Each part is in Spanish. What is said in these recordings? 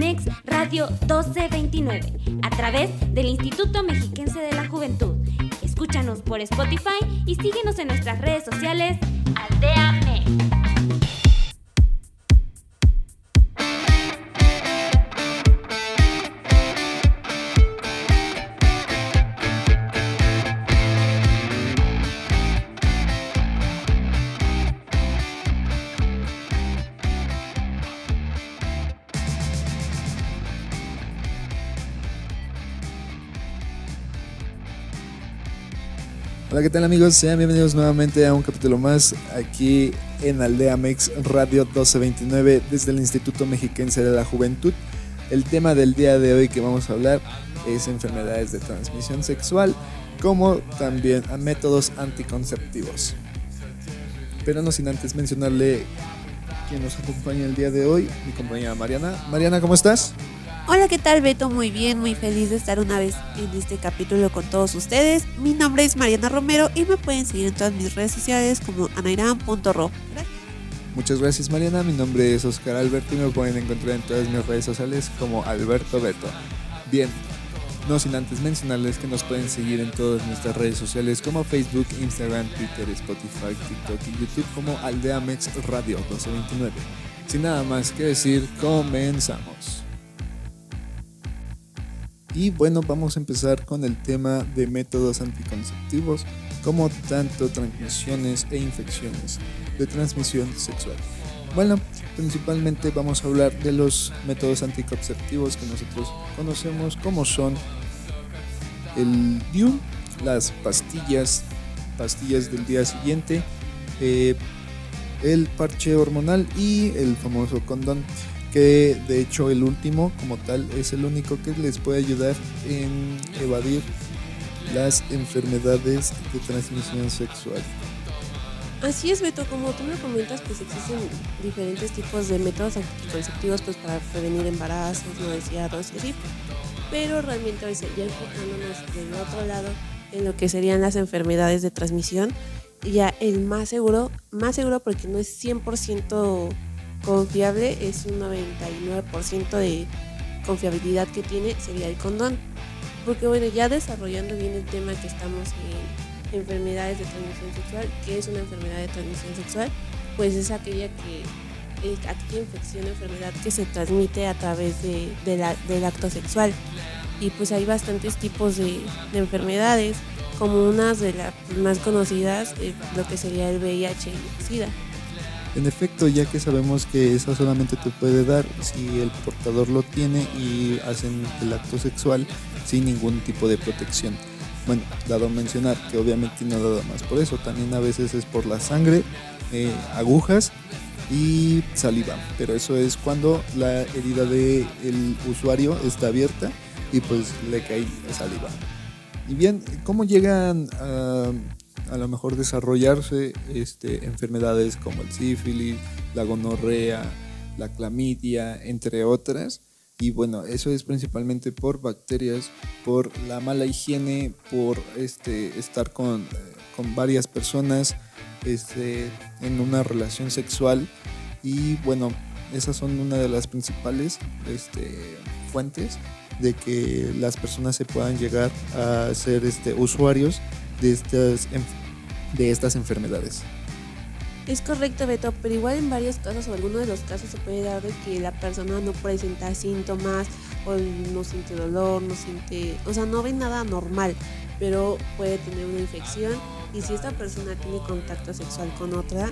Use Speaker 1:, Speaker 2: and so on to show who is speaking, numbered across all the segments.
Speaker 1: Aldeamex Radio 1229 a través del Instituto Mexiquense de la Juventud. Escúchanos por Spotify y síguenos en nuestras redes sociales Aldeamex.
Speaker 2: Hola, ¿qué tal amigos? Sean bienvenidos nuevamente a un capítulo más aquí en Aldea Mex Radio 1229 desde el Instituto Mexiquense de la Juventud. El tema del día de hoy que vamos a hablar es enfermedades de transmisión sexual, como también a métodos anticonceptivos. Pero no sin antes mencionarle quién nos acompaña el día de hoy, mi compañera Mariana. Mariana, ¿cómo estás?
Speaker 3: Hola, ¿qué tal Beto? Muy bien, muy feliz de estar una vez en este capítulo con todos ustedes. Mi nombre es Mariana Romero y me pueden seguir en todas mis redes sociales como anairam.ro.
Speaker 2: Muchas gracias Mariana, mi nombre es Oscar Alberto y me pueden encontrar en todas mis redes sociales como Alberto Beto. Bien, no sin antes mencionarles que nos pueden seguir en todas nuestras redes sociales como Facebook, Instagram, Twitter, Spotify, TikTok y YouTube como Aldeamex Radio 1229. Sin nada más que decir, comenzamos. Y bueno, vamos a empezar con el tema de métodos anticonceptivos, como tanto transmisiones e infecciones de transmisión sexual. Bueno, principalmente vamos a hablar de los métodos anticonceptivos que nosotros conocemos, como son el DIU, las pastillas, pastillas del día siguiente, eh, el parche hormonal y el famoso condón que de hecho el último como tal es el único que les puede ayudar en evadir las enfermedades de transmisión sexual.
Speaker 3: Así es, Beto, como tú me comentas, pues existen diferentes tipos de métodos anticonceptivos pues, para prevenir embarazos, no deseados y. Pero realmente hoy ya enfocándonos del otro lado en lo que serían las enfermedades de transmisión, ya el más seguro, más seguro porque no es 100% confiable es un 99% de confiabilidad que tiene sería el condón. Porque bueno, ya desarrollando bien el tema que estamos en enfermedades de transmisión sexual, que es una enfermedad de transmisión sexual, pues es aquella que es aquella infección enfermedad que se transmite a través de, del acto sexual. Y pues hay bastantes tipos de, enfermedades, como unas de las más conocidas, eh, lo que sería el VIH y SIDA.
Speaker 2: En efecto, ya que sabemos que esa solamente te puede dar si el portador lo tiene y hacen el acto sexual sin ningún tipo de protección. Bueno, dado mencionar que obviamente no nada más por eso, también a veces es por la sangre, eh, agujas y saliva, pero eso es cuando la herida del usuario está abierta y pues le cae saliva. Y bien, ¿cómo llegan a a lo mejor desarrollarse este, enfermedades como el sífilis, la gonorrea, la clamidia, entre otras. Y bueno, eso es principalmente por bacterias, por la mala higiene, por este, estar con, con varias personas este, en una relación sexual. Y bueno, esas son una de las principales este, fuentes de que las personas se puedan llegar a ser este, usuarios de estas enfermedades de estas enfermedades.
Speaker 3: Es correcto, Beto, pero igual en varios casos o algunos de los casos se puede dar de que la persona no presenta síntomas o no siente dolor, no siente, o sea, no ve nada normal, pero puede tener una infección y si esta persona tiene contacto sexual con otra,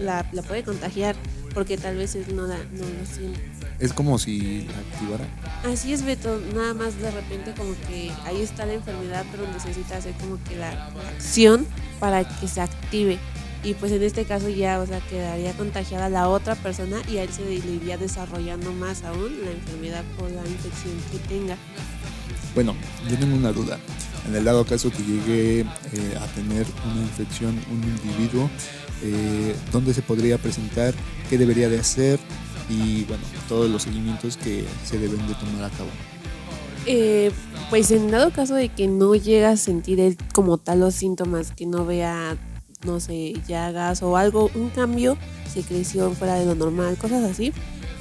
Speaker 3: la, puede contagiar porque tal vez no, la, no lo siente.
Speaker 2: Es como si la activara.
Speaker 3: Así es, Beto, nada más de repente como que ahí está la enfermedad, pero necesita hacer como que la acción para que se active. Y pues en este caso ya, o sea, quedaría contagiada la otra persona y a él se le iría desarrollando más aún la enfermedad o la infección que tenga.
Speaker 2: Bueno, yo tengo una duda. En el dado caso que llegue eh, a tener una infección un individuo, eh, ¿dónde se podría presentar? ¿Qué debería de hacer? Y bueno, todos los seguimientos que se deben de tomar a cabo.
Speaker 3: Eh, pues en dado caso de que no llega a sentir él como tal los síntomas, que no vea, no sé, llagas o algo, un cambio, secreción fuera de lo normal, cosas así,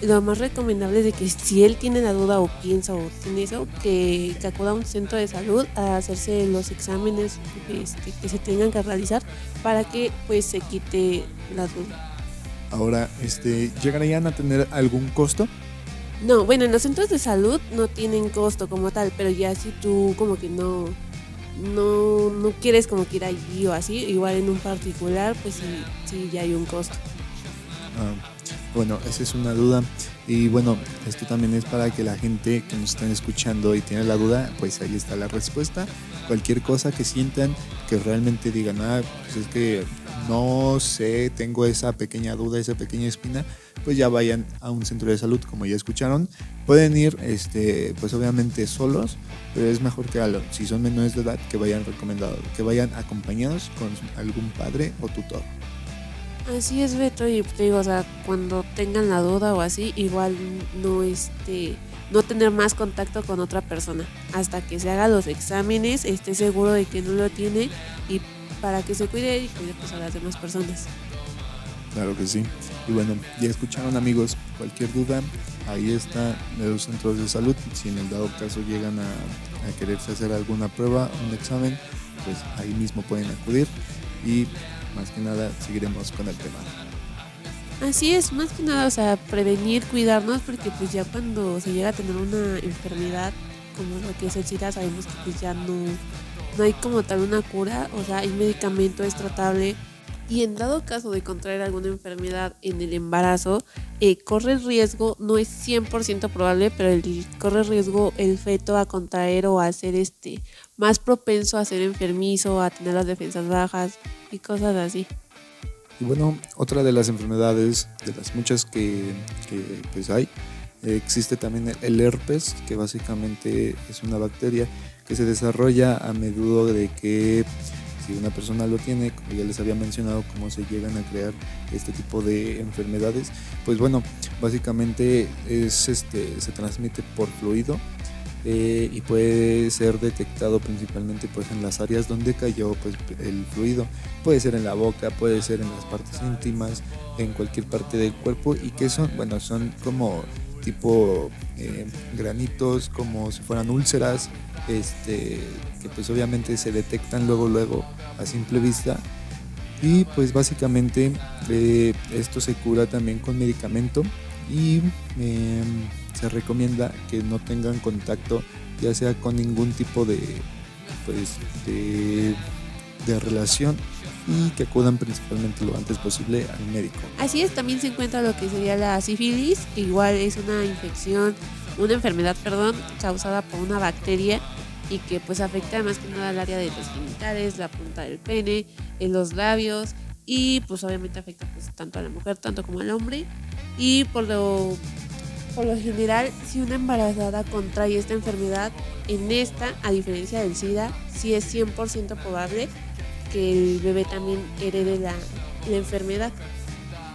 Speaker 3: lo más recomendable es de que si él tiene la duda o piensa o tiene eso, que, que acuda a un centro de salud a hacerse los exámenes este, que se tengan que realizar para que pues se quite la duda.
Speaker 2: Ahora, este, ¿llegarían a tener algún costo?
Speaker 3: No, bueno, en los centros de salud no tienen costo como tal, pero ya si tú como que no, no, no quieres como que ir allí o así, igual en un particular, pues sí, sí ya hay un costo.
Speaker 2: Ah, bueno, esa es una duda. Y bueno, esto también es para que la gente que nos están escuchando y tiene la duda, pues ahí está la respuesta. Cualquier cosa que sientan, que realmente digan, ah, pues es que no sé, tengo esa pequeña duda, esa pequeña espina, pues ya vayan a un centro de salud, como ya escucharon. Pueden ir, este, pues obviamente solos, pero es mejor que si son menores de edad, que vayan recomendados, que vayan acompañados con algún padre o tutor.
Speaker 3: Así es, Beto, y te digo, o sea, cuando tengan la duda o así, igual no este no tener más contacto con otra persona hasta que se haga los exámenes, esté seguro de que no lo tiene y para que se cuide y cuide pues, a las demás personas.
Speaker 2: Claro que sí. Y bueno, ya escucharon amigos, cualquier duda, ahí está en los centros de salud. Si en el dado caso llegan a, a quererse hacer alguna prueba, un examen, pues ahí mismo pueden acudir y más que nada seguiremos con el tema.
Speaker 3: Así es, más que nada, o sea, prevenir, cuidarnos, porque pues ya cuando se llega a tener una enfermedad como lo que es el SIDA, sabemos que pues ya no, no hay como tal una cura, o sea, hay medicamento, es tratable. Y en dado caso de contraer alguna enfermedad en el embarazo, eh, corre riesgo, no es 100% probable, pero el, corre riesgo el feto a contraer o a ser este, más propenso a ser enfermizo, a tener las defensas bajas, y cosas así.
Speaker 2: Y bueno, otra de las enfermedades, de las muchas que, pues hay, existe también el herpes, que básicamente es una bacteria que se desarrolla a menudo de que si una persona lo tiene, como ya les había mencionado, cómo se llegan a crear este tipo de enfermedades, pues bueno, básicamente es este, se transmite por fluido eh, y puede ser detectado principalmente pues en las áreas donde cayó pues el fluido. Puede ser en la boca puede ser en las partes íntimas en cualquier parte del cuerpo y que son bueno son como tipo eh, granitos como si fueran úlceras este que pues obviamente se detectan luego luego a simple vista. Y pues básicamente eh, esto se cura también con medicamento y em, se recomienda que no tengan contacto ya sea con ningún tipo de, pues, de, relación y que acudan principalmente lo antes posible al médico.
Speaker 3: Así es, también se encuentra lo que sería la sífilis, que igual es una infección, una enfermedad, perdón, causada por una bacteria y que pues afecta más que nada al área de los genitales, la punta del pene, en los labios y pues obviamente afecta pues tanto a la mujer tanto como al hombre y por lo por lo general, si una embarazada contrae esta enfermedad, en esta, a diferencia del SIDA, sí es 100% probable que el bebé también herede la, enfermedad.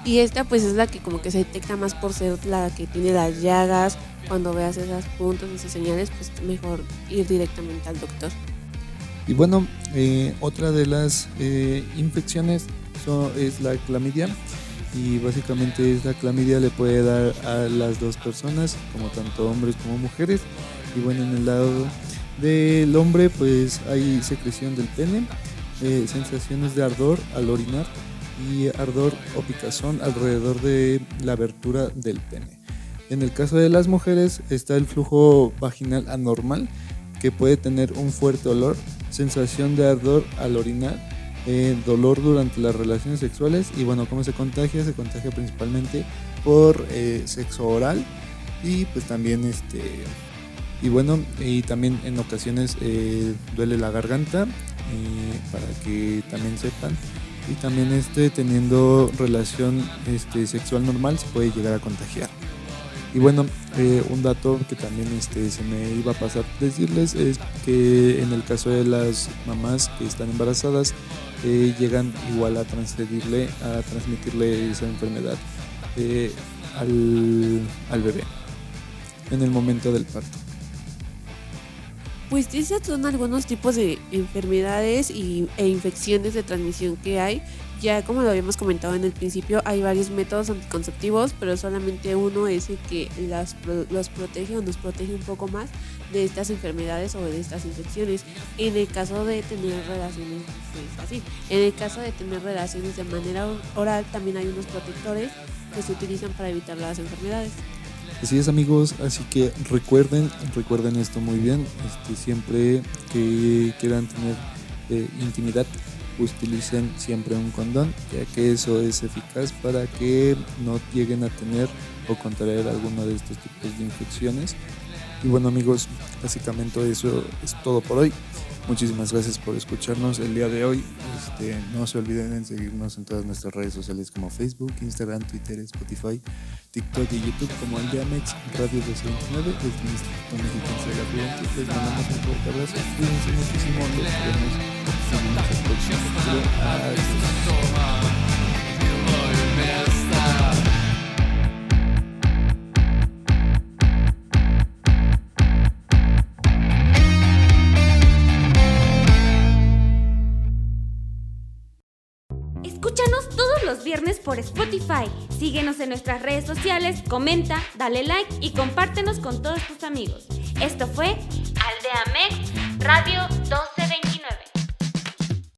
Speaker 3: Y esta pues es la que como que se detecta más por ser la que tiene las llagas. Cuando veas esas puntos, esas señales, pues mejor ir directamente al doctor.
Speaker 2: Y bueno, eh, otra de las eh, infecciones es la clamidia y básicamente esta clamidia le puede dar a las dos personas, como tanto hombres como mujeres. Y bueno, en el lado del hombre pues hay secreción del pene, eh, sensaciones de ardor al orinar y ardor o picazón alrededor de la abertura del pene. En el caso de las mujeres está el flujo vaginal anormal que puede tener un fuerte olor, sensación de ardor al orinar eh, dolor durante las relaciones sexuales y bueno, ¿cómo se contagia? Se contagia principalmente por eh, sexo oral y pues también este y bueno y también en ocasiones eh, duele la garganta para que también sepan y también este teniendo relación este, sexual normal se puede llegar a contagiar y bueno un dato que también este, se me iba a pasar decirles es que en el caso de las mamás que están embarazadas llegan igual a transmitirle, a transmitirle esa enfermedad eh, al, bebé en el momento del parto.
Speaker 3: Pues esos son algunos tipos de enfermedades y, e infecciones de transmisión que hay. Ya como lo habíamos comentado en el principio, hay varios métodos anticonceptivos, pero solamente uno es el que los protege o nos protege un poco más de estas enfermedades o de estas infecciones. En el caso de tener relaciones, pues así, en el caso de tener relaciones de manera oral, también hay unos protectores que se utilizan para evitar las enfermedades.
Speaker 2: Así es amigos, así que recuerden, recuerden esto muy bien, este, siempre que quieran tener eh, intimidad utilicen siempre un condón, ya que eso es eficaz para que no lleguen a tener o contraer alguno de estos tipos de infecciones. Y bueno amigos, básicamente eso es todo por hoy. Muchísimas gracias por escucharnos el día de hoy. Este, no se olviden en seguirnos en todas nuestras redes sociales como Facebook, Instagram, Twitter, Spotify, TikTok y YouTube como Aldeamex Radio 229 del Instituto Mexicano de la. Les mandamos un fuerte abrazo. Cuídense muchísimo. Los vemos en el próximo
Speaker 1: por Spotify. Síguenos en nuestras redes sociales, comenta, dale like y compártenos con todos tus amigos. Esto fue Aldea Mex Radio 2.